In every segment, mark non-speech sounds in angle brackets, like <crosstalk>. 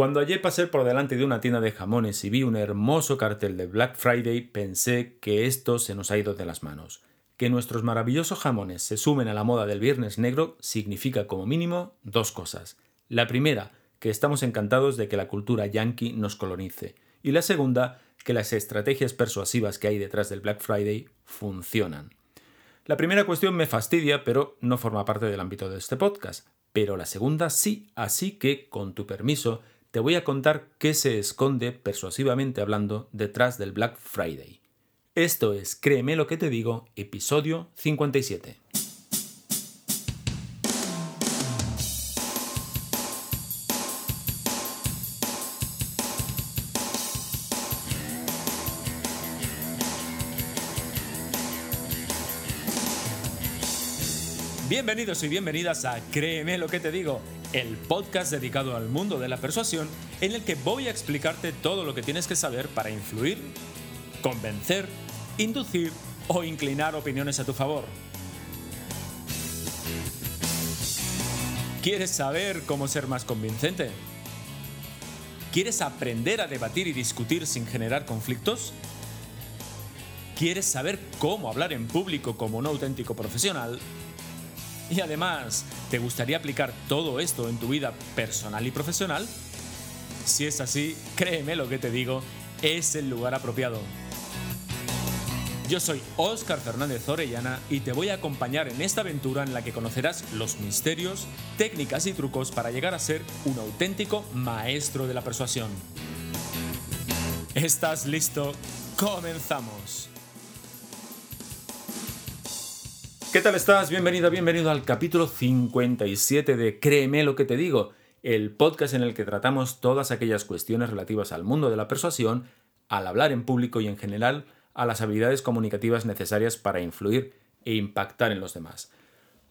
Cuando ayer pasé por delante de una tienda de jamones y vi un hermoso cartel de Black Friday, pensé que esto se nos ha ido de las manos. Que nuestros maravillosos jamones se sumen a la moda del Viernes Negro significa como mínimo dos cosas. La primera, que estamos encantados de que la cultura yankee nos colonice. Y la segunda, que las estrategias persuasivas que hay detrás del Black Friday funcionan. La primera cuestión me fastidia, pero no forma parte del ámbito de este podcast. Pero la segunda sí, así que, con tu permiso, te voy a contar qué se esconde, persuasivamente hablando, detrás del Black Friday. Esto es Créeme lo que te digo, episodio 57. Bienvenidos y bienvenidas a Créeme lo que te digo, el podcast dedicado al mundo de la persuasión en el que voy a explicarte todo lo que tienes que saber para influir, convencer, inducir o inclinar opiniones a tu favor. ¿Quieres saber cómo ser más convincente? ¿Quieres aprender a debatir y discutir sin generar conflictos? ¿Quieres saber cómo hablar en público como un auténtico profesional? Y además, ¿te gustaría aplicar todo esto en tu vida personal y profesional? Si es así, créeme lo que te digo, es el lugar apropiado. Yo soy Óscar Fernández Orellana y te voy a acompañar en esta aventura en la que conocerás los misterios, técnicas y trucos para llegar a ser un auténtico maestro de la persuasión. ¿Estás listo? ¡Comenzamos! ¿Qué tal estás? Bienvenido, bienvenido al capítulo 57 de Créeme lo que te digo, el podcast en el que tratamos todas aquellas cuestiones relativas al mundo de la persuasión, al hablar en público y en general a las habilidades comunicativas necesarias para influir e impactar en los demás.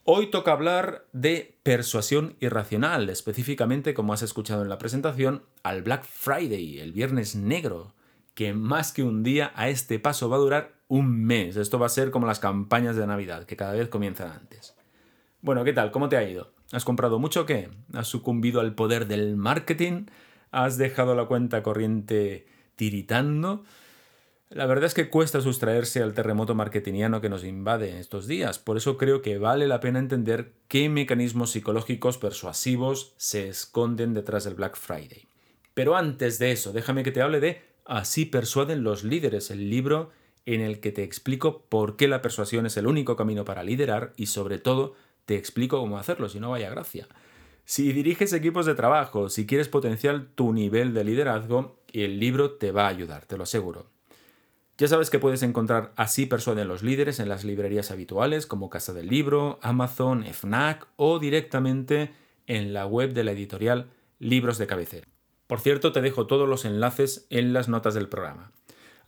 Hoy toca hablar de persuasión irracional, específicamente, como has escuchado en la presentación, al Black Friday, el viernes negro, que más que un día a este paso va a durar un mes. Esto va a ser como las campañas de Navidad, que cada vez comienzan antes. Bueno, ¿qué tal? ¿Cómo te ha ido? ¿Has comprado mucho o qué? ¿Has sucumbido al poder del marketing? ¿Has dejado la cuenta corriente tiritando? La verdad es que cuesta sustraerse al terremoto marketingiano que nos invade estos días, por eso creo que vale la pena entender qué mecanismos psicológicos persuasivos se esconden detrás del Black Friday. Pero antes de eso, déjame que te hable de Así persuaden los líderes, el libro en el que te explico por qué la persuasión es el único camino para liderar y sobre todo te explico cómo hacerlo, si no vaya gracia. Si diriges equipos de trabajo, si quieres potenciar tu nivel de liderazgo, el libro te va a ayudar, te lo aseguro. Ya sabes que puedes encontrar Así persuaden los líderes en las librerías habituales como Casa del Libro, Amazon, FNAC o directamente en la web de la editorial Libros de Cabecera. Por cierto, te dejo todos los enlaces en las notas del programa.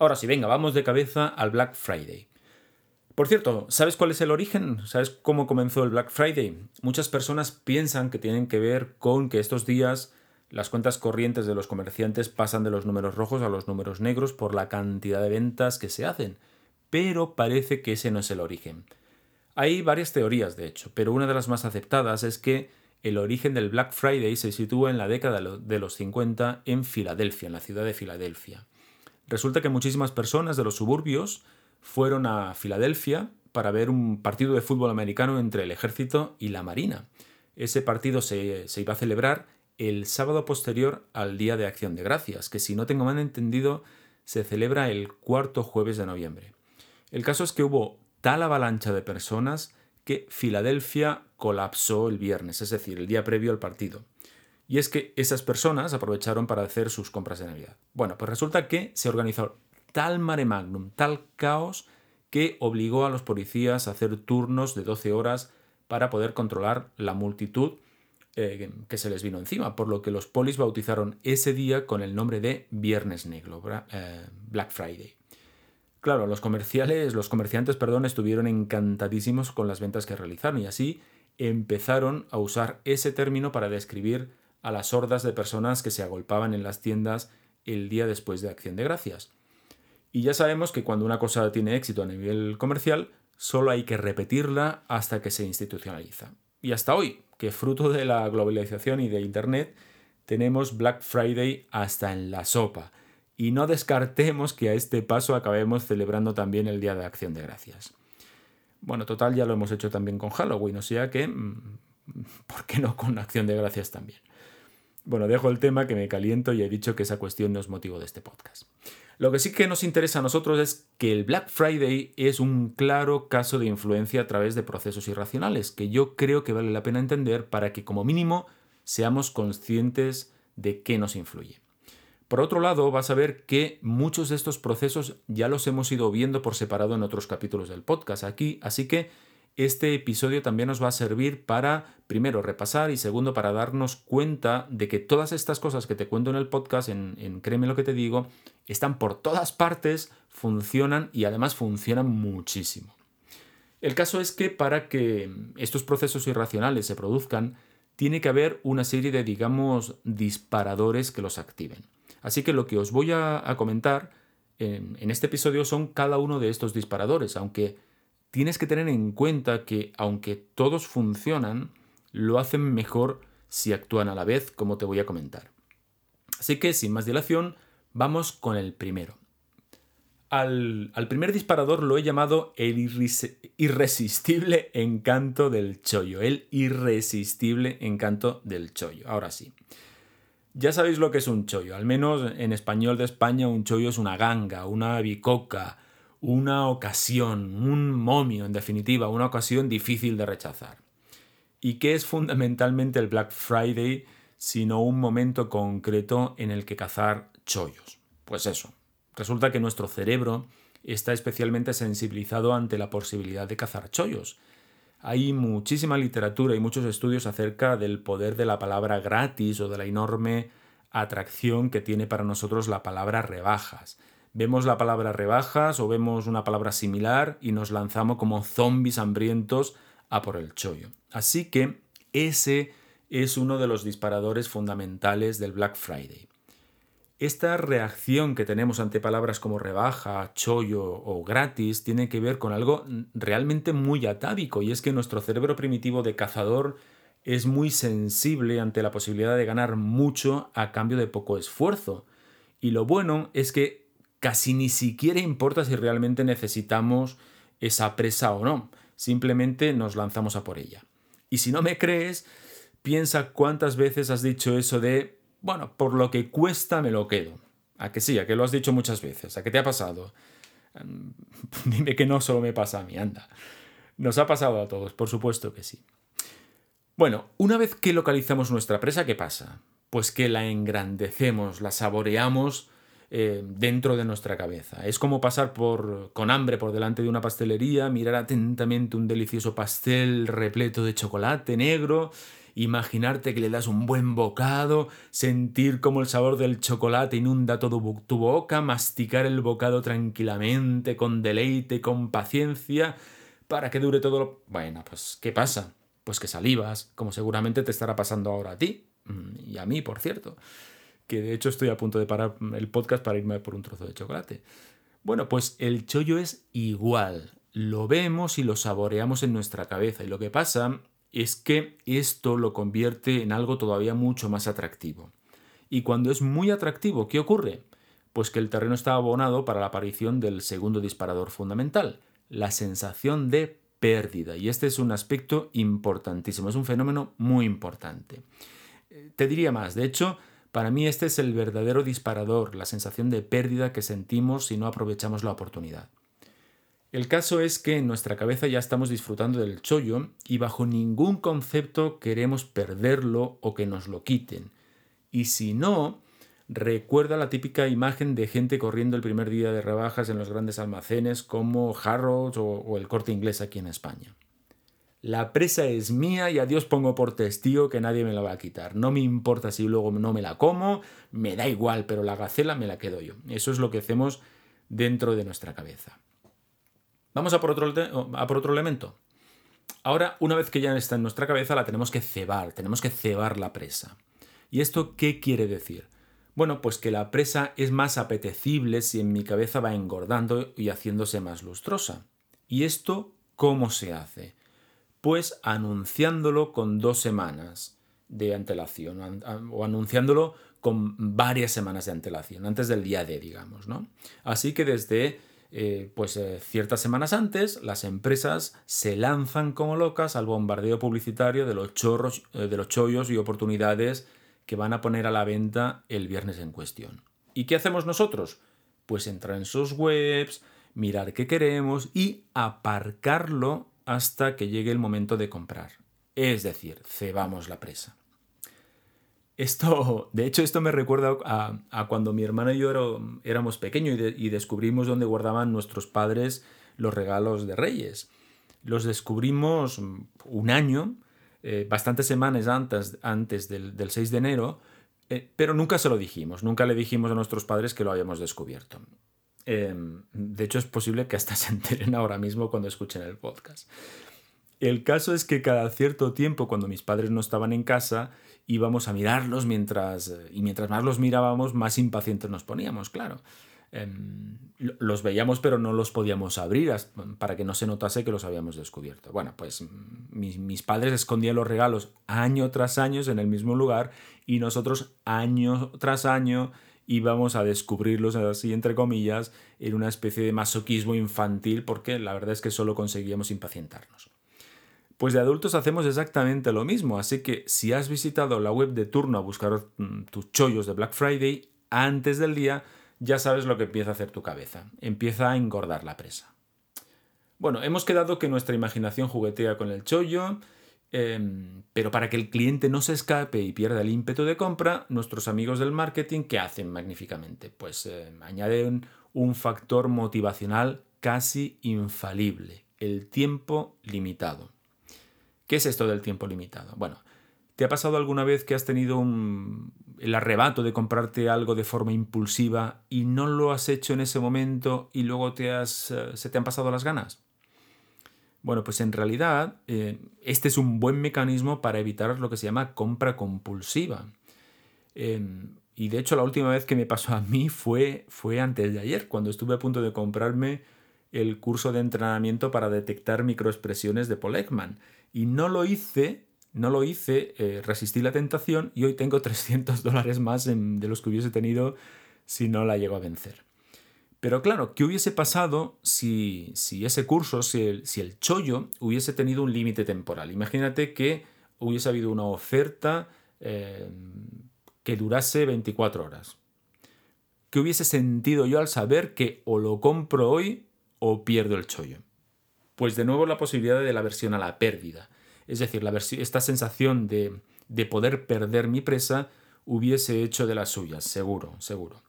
Ahora sí, venga, vamos de cabeza al Black Friday. Por cierto, ¿sabes cuál es el origen? ¿Sabes cómo comenzó el Black Friday? Muchas personas piensan que tienen que ver con que estos días las cuentas corrientes de los comerciantes pasan de los números rojos a los números negros por la cantidad de ventas que se hacen, pero parece que ese no es el origen. Hay varias teorías, de hecho, pero una de las más aceptadas es que el origen del Black Friday se sitúa en la década de los 50 en Filadelfia, en la ciudad de Filadelfia. Resulta que muchísimas personas de los suburbios fueron a Filadelfia para ver un partido de fútbol americano entre el ejército y la marina. Ese partido se, iba a celebrar el sábado posterior al Día de Acción de Gracias, que si no tengo mal entendido se celebra el cuarto jueves de noviembre. El caso es que hubo tal avalancha de personas que Filadelfia colapsó el viernes, es decir, el día previo al partido. Y es que esas personas aprovecharon para hacer sus compras de Navidad. Bueno, pues resulta que se organizó tal mare magnum, tal caos, que obligó a los policías a hacer turnos de 12 horas para poder controlar la multitud eh, que se les vino encima, por lo que los polis bautizaron ese día con el nombre de Viernes Negro, eh, Black Friday. Claro, los comerciales, los comerciantes, perdón, estuvieron encantadísimos con las ventas que realizaron y así empezaron a usar ese término para describir a las hordas de personas que se agolpaban en las tiendas el día después de Acción de Gracias. Y ya sabemos que cuando una cosa tiene éxito a nivel comercial, solo hay que repetirla hasta que se institucionaliza. Y hasta hoy, que fruto de la globalización y de Internet, tenemos Black Friday hasta en la sopa. Y no descartemos que a este paso acabemos celebrando también el Día de Acción de Gracias. Bueno, total, ya lo hemos hecho también con Halloween, o sea que, mm, <laughs> ¿por qué no con Acción de Gracias también? Bueno, dejo el tema que me caliento y he dicho que esa cuestión no es motivo de este podcast. Lo que sí que nos interesa a nosotros es que el Black Friday es un claro caso de influencia a través de procesos irracionales, que yo creo que vale la pena entender para que como mínimo seamos conscientes de qué nos influye. Por otro lado, vas a ver que muchos de estos procesos ya los hemos ido viendo por separado en otros capítulos del podcast aquí, así que este episodio también nos va a servir para, primero, repasar y segundo, para darnos cuenta de que todas estas cosas que te cuento en el podcast, en, Créeme lo que te digo, están por todas partes, funcionan y además funcionan muchísimo. El caso es que para que estos procesos irracionales se produzcan, tiene que haber una serie de, digamos, disparadores que los activen. Así que lo que os voy a, comentar en este episodio son cada uno de estos disparadores, aunque tienes que tener en cuenta que aunque todos funcionan, lo hacen mejor si actúan a la vez, como te voy a comentar. Así que, sin más dilación, vamos con el primero. Al, primer disparador lo he llamado el irresistible encanto del chollo. El irresistible encanto del chollo. Ahora sí. Ya sabéis lo que es un chollo. Al menos en español de España un chollo es una ganga, una bicoca, una ocasión, un momio, en definitiva, una ocasión difícil de rechazar. ¿Y qué es fundamentalmente el Black Friday sino un momento concreto en el que cazar chollos? Pues eso, resulta que nuestro cerebro está especialmente sensibilizado ante la posibilidad de cazar chollos. Hay muchísima literatura y muchos estudios acerca del poder de la palabra gratis o de la enorme atracción que tiene para nosotros la palabra rebajas vemos la palabra rebajas o vemos una palabra similar y nos lanzamos como zombies hambrientos a por el chollo. Así que ese es uno de los disparadores fundamentales del Black Friday. Esta reacción que tenemos ante palabras como rebaja, chollo o gratis tiene que ver con algo realmente muy atávico y es que nuestro cerebro primitivo de cazador es muy sensible ante la posibilidad de ganar mucho a cambio de poco esfuerzo. Y lo bueno es que casi ni siquiera importa si realmente necesitamos esa presa o no, simplemente nos lanzamos a por ella. Y si no me crees, piensa cuántas veces has dicho eso de, bueno, por lo que cuesta me lo quedo. A que sí, a que lo has dicho muchas veces, a que te ha pasado. <laughs> Dime que no solo me pasa a mí, anda. Nos ha pasado a todos, por supuesto que sí. Bueno, una vez que localizamos nuestra presa, ¿qué pasa? Pues que la engrandecemos, la saboreamos eh, dentro de nuestra cabeza. Es como pasar por, con hambre por delante de una pastelería, mirar atentamente un delicioso pastel repleto de chocolate negro, imaginarte que le das un buen bocado, sentir cómo el sabor del chocolate inunda todo tu boca, masticar el bocado tranquilamente, con deleite, con paciencia, para que dure todo lo... Bueno, pues ¿qué pasa? Pues que salivas, como seguramente te estará pasando ahora a ti, mm, y a mí, por cierto que de hecho estoy a punto de parar el podcast para irme por un trozo de chocolate. Bueno, pues el chollo es igual. Lo vemos y lo saboreamos en nuestra cabeza. Y lo que pasa es que esto lo convierte en algo todavía mucho más atractivo. Y cuando es muy atractivo, ¿qué ocurre? Pues que el terreno está abonado para la aparición del segundo disparador fundamental, la sensación de pérdida. Y este es un aspecto importantísimo, es un fenómeno muy importante. Eh, te diría más, de hecho, para mí este es el verdadero disparador, la sensación de pérdida que sentimos si no aprovechamos la oportunidad. El caso es que en nuestra cabeza ya estamos disfrutando del chollo y bajo ningún concepto queremos perderlo o que nos lo quiten. Y si no, recuerda la típica imagen de gente corriendo el primer día de rebajas en los grandes almacenes como Harrods o, o el corte inglés aquí en España. La presa es mía y a Dios pongo por testigo que nadie me la va a quitar. No me importa si luego no me la como, me da igual, pero la gacela me la quedo yo. Eso es lo que hacemos dentro de nuestra cabeza. Vamos a por otro, a por otro elemento. Ahora, una vez que ya está en nuestra cabeza, la tenemos que cebar, tenemos que cebar la presa. ¿Y esto qué quiere decir? Bueno, pues que la presa es más apetecible si en mi cabeza va engordando y haciéndose más lustrosa. ¿Y esto cómo se hace? Pues anunciándolo con dos semanas de antelación o anunciándolo con varias semanas de antelación, antes del día D, digamos, ¿no? Así que desde eh, pues eh, ciertas semanas antes las empresas se lanzan como locas al bombardeo publicitario de los chorros, eh, de los chollos y oportunidades que van a poner a la venta el viernes en cuestión. ¿Y qué hacemos nosotros? Pues entrar en sus webs, mirar qué queremos y aparcarlo hasta que llegue el momento de comprar. Es decir, cebamos la presa. Esto, de hecho, esto me recuerda a, cuando mi hermana y yo éramos pequeños y, descubrimos dónde guardaban nuestros padres los regalos de Reyes. Los descubrimos un año, eh, bastantes semanas antes, antes del, 6 de enero, eh, pero nunca se lo dijimos, nunca le dijimos a nuestros padres que lo habíamos descubierto. Em, de hecho, es posible que hasta <laughs> se enteren ahora mismo cuando escuchen el podcast. El caso es que cada cierto tiempo, cuando mis padres no estaban en casa, íbamos a mirarlos mientras, y mientras más los mirábamos, más impacientes nos poníamos, claro. Em, los veíamos pero no los podíamos abrir para que no se notase que los habíamos descubierto. Bueno, pues mis, mis, padres escondían los regalos año tras año en el mismo lugar y nosotros año tras año íbamos a descubrirlos así entre comillas en una especie de masoquismo infantil porque la verdad es que solo conseguíamos impacientarnos. Pues de adultos hacemos exactamente lo mismo, así que si has visitado la web de turno a buscar mm, tus chollos de Black Friday antes del día, ya sabes lo que empieza a hacer tu cabeza, empieza a engordar la presa. Bueno, hemos quedado que nuestra imaginación juguetea con el chollo, Em, pero para que el cliente no se escape y pierda el ímpetu de compra, nuestros amigos del marketing, ¿qué hacen magníficamente? Pues em, añaden un factor motivacional casi infalible, el tiempo limitado. ¿Qué es esto del tiempo limitado? Bueno, ¿te ha pasado alguna vez que has tenido el arrebato de comprarte algo de forma impulsiva y no lo has hecho en ese momento y luego te has, eh, se te han pasado las ganas? Bueno, pues en realidad eh, este es un buen mecanismo para evitar lo que se llama compra compulsiva. Em, y de hecho la última vez que me pasó a mí fue, fue antes de ayer, cuando estuve a punto de comprarme el curso de entrenamiento para detectar microexpresiones de Paul Ekman. Y no lo hice, no lo hice, eh, resistí la tentación y hoy tengo <laughs> 300 dólares más de los que hubiese tenido si no la llego a vencer. Pero claro, ¿qué hubiese pasado si, ese curso, si el, si el chollo hubiese tenido un límite temporal? Imagínate que hubiese habido una oferta eh, que durase 24 horas. ¿Qué hubiese sentido yo al saber que o lo compro hoy o pierdo el chollo? Pues de nuevo la posibilidad de la versión a la pérdida. Es decir, la esta sensación de, de poder perder mi presa hubiese hecho de las suyas, seguro, seguro.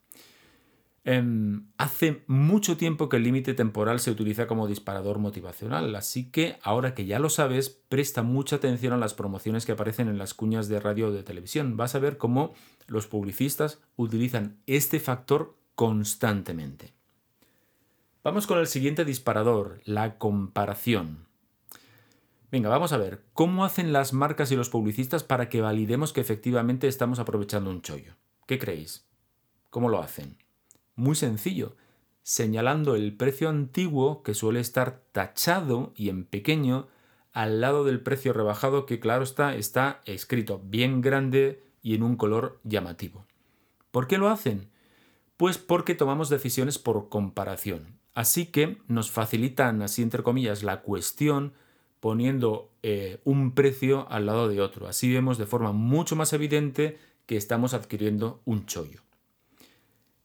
Em, hace mucho tiempo que el límite temporal se utiliza como disparador motivacional, así que ahora que ya lo sabes, presta mucha atención a las promociones que aparecen en las cuñas de radio o de televisión. Vas a ver cómo los publicistas utilizan este factor constantemente. Vamos con el siguiente disparador, la comparación. Venga, vamos a ver, ¿cómo hacen las marcas y los publicistas para que validemos que efectivamente estamos aprovechando un chollo? ¿Qué creéis? ¿Cómo lo hacen? Muy sencillo, señalando el precio antiguo que suele estar tachado y en pequeño al lado del precio rebajado que claro está está escrito bien grande y en un color llamativo. ¿Por qué lo hacen? Pues porque tomamos decisiones por comparación. Así que nos facilitan, así entre comillas, la cuestión poniendo eh, un precio al lado de otro. Así vemos de forma mucho más evidente que estamos adquiriendo un chollo.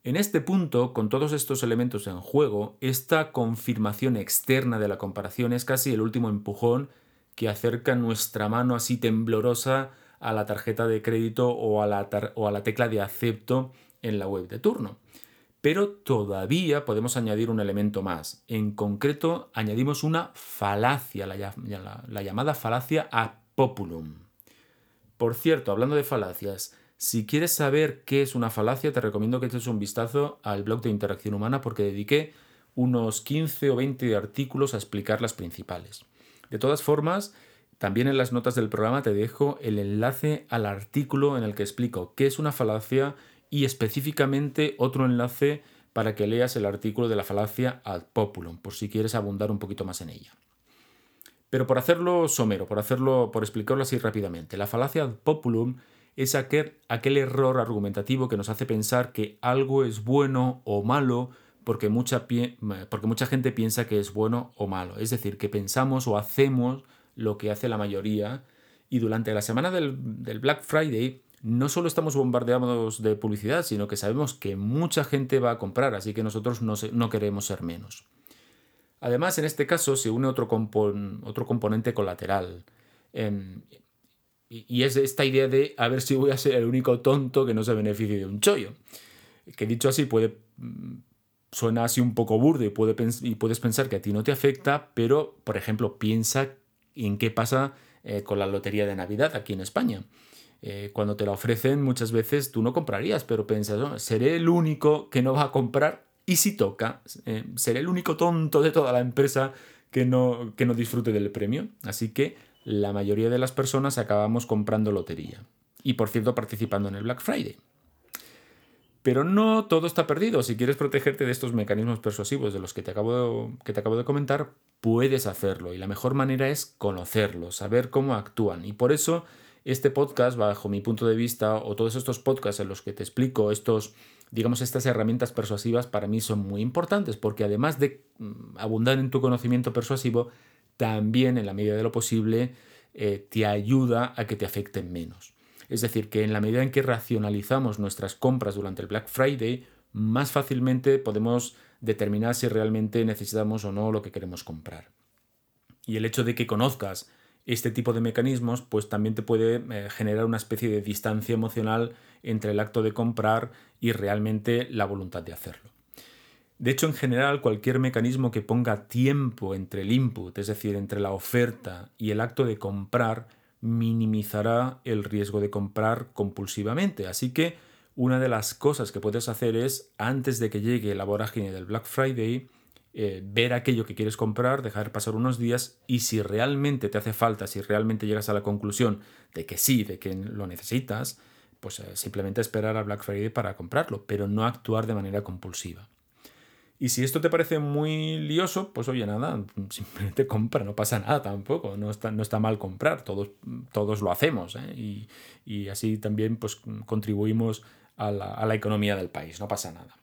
En este punto, con todos estos elementos en juego, esta confirmación externa de la comparación es casi el último empujón que acerca nuestra mano así temblorosa a la tarjeta de crédito o a la, o a la tecla de acepto en la web de turno. Pero todavía podemos añadir un elemento más. En concreto, añadimos una falacia, la, llamada falacia a populum. Por cierto, hablando de falacias, si quieres saber qué es una falacia, te recomiendo que eches un vistazo al blog de Interacción Humana porque dediqué unos 15 o 20 artículos a explicar las principales. De todas formas, también en las notas del programa te dejo el enlace al artículo en el que explico qué es una falacia y específicamente otro enlace para que leas el artículo de la falacia ad populum, por si quieres abundar un poquito más en ella. Pero por hacerlo somero, por hacerlo, por explicarlo así rápidamente, la falacia ad populum es aquel, aquel error argumentativo que nos hace pensar que algo es bueno o malo porque mucha, porque mucha gente piensa que es bueno o malo. Es decir, que pensamos o hacemos lo que hace la mayoría. Y durante la semana del, del Black Friday no solo estamos bombardeados de publicidad, sino que sabemos que mucha gente va a comprar, así que nosotros no, queremos ser menos. Además, en este caso se une otro, componente colateral. Em, y, es esta idea de a ver si voy a ser el único tonto que no se beneficie de un chollo. Que dicho así puede mm, suena así un poco burdo y puedes pensar que a ti no te afecta, pero por ejemplo piensa en qué pasa eh, con la lotería de Navidad aquí en España. Eh, cuando te la ofrecen muchas veces tú no comprarías, pero piensas, seré el único que no va a comprar y si toca, eh, seré el único tonto de toda la empresa que no, que no disfrute del premio. Así que la mayoría de las personas acabamos comprando lotería. Y por cierto, participando en el Black Friday. Pero no todo está perdido. Si quieres protegerte de estos mecanismos persuasivos de los que te acabo que te acabo de comentar, puedes hacerlo. Y la mejor manera es conocerlos, saber cómo actúan. Y por eso este podcast, bajo mi punto de vista, o todos estos podcasts en los que te explico estos, digamos, estas herramientas persuasivas, para mí son muy importantes, porque además de mm, abundar en tu conocimiento persuasivo, también en la medida de lo posible eh, te ayuda a que te afecten menos. Es decir, que en la medida en que racionalizamos nuestras compras durante el Black Friday, más fácilmente podemos determinar si realmente necesitamos o no lo que queremos comprar. Y el hecho de que conozcas este tipo de mecanismos pues también te puede eh, generar una especie de distancia emocional entre el acto de comprar y realmente la voluntad de hacerlo. De hecho, en general, cualquier mecanismo que ponga tiempo entre el input, es decir, entre la oferta y el acto de comprar, minimizará el riesgo de comprar compulsivamente. Así que una de las cosas que puedes hacer es, antes de que llegue la vorágine del Black Friday, eh, ver aquello que quieres comprar, dejar pasar unos días y si realmente te hace falta, si realmente llegas a la conclusión de que sí, de que lo necesitas, pues eh, simplemente esperar a Black Friday para comprarlo, pero no actuar de manera compulsiva. Y si esto te parece muy lioso, pues oye, nada, <laughs> simplemente compra, no pasa nada tampoco, no está, no está mal comprar, todos, todos lo hacemos ¿eh? y, así también pues, contribuimos a la, a la economía del país, no pasa nada.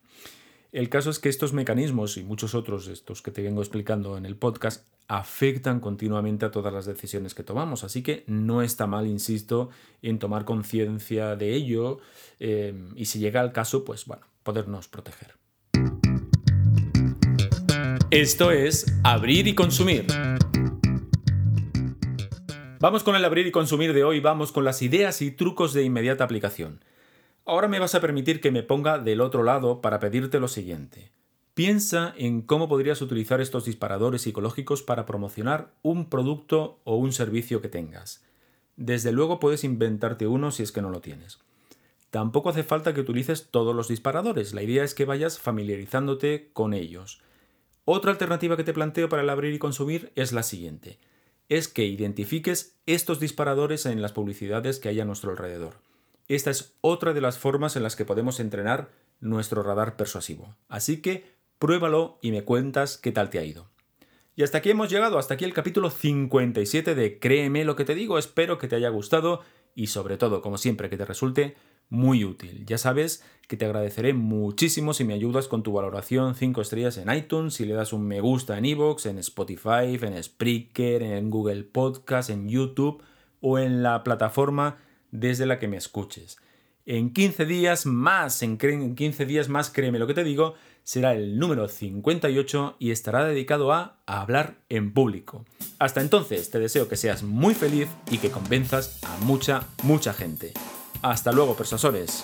El caso es que estos mecanismos y muchos otros, estos que te vengo explicando en el podcast, afectan continuamente a todas las decisiones que tomamos. Así que no está mal, insisto, en tomar conciencia de ello eh, y si llega el caso, pues bueno, podernos proteger. Esto es Abrir y Consumir. Vamos con el abrir y consumir de hoy, vamos con las ideas y trucos de inmediata aplicación. Ahora me vas a permitir que me ponga del otro lado para pedirte lo siguiente. Piensa en cómo podrías utilizar estos disparadores psicológicos para promocionar un producto o un servicio que tengas. Desde luego puedes inventarte uno si es que no lo tienes. Tampoco hace falta que utilices todos los disparadores, la idea es que vayas familiarizándote con ellos. Otra alternativa que te planteo para el abrir y consumir es la siguiente. Es que identifiques estos disparadores en las publicidades que hay a nuestro alrededor. Esta es otra de las formas en las que podemos entrenar nuestro radar persuasivo. Así que pruébalo y me cuentas qué tal te ha ido. Y hasta aquí hemos llegado, hasta aquí el capítulo 57 de Créeme lo que te digo, espero que te haya gustado y sobre todo, como siempre, que te resulte muy útil. Ya sabes que te agradeceré muchísimo si me ayudas con tu valoración 5 estrellas en iTunes, si le das un me gusta en iVoox, en Spotify, en Spreaker, en Google Podcast, en YouTube o en la plataforma desde la que me escuches. En 15 días más, en 15 días más, créeme lo que te digo, será el número 58 y estará dedicado a, hablar en público. Hasta entonces, te deseo que seas muy feliz y que convenzas a mucha, mucha gente. Hasta luego, persuasores.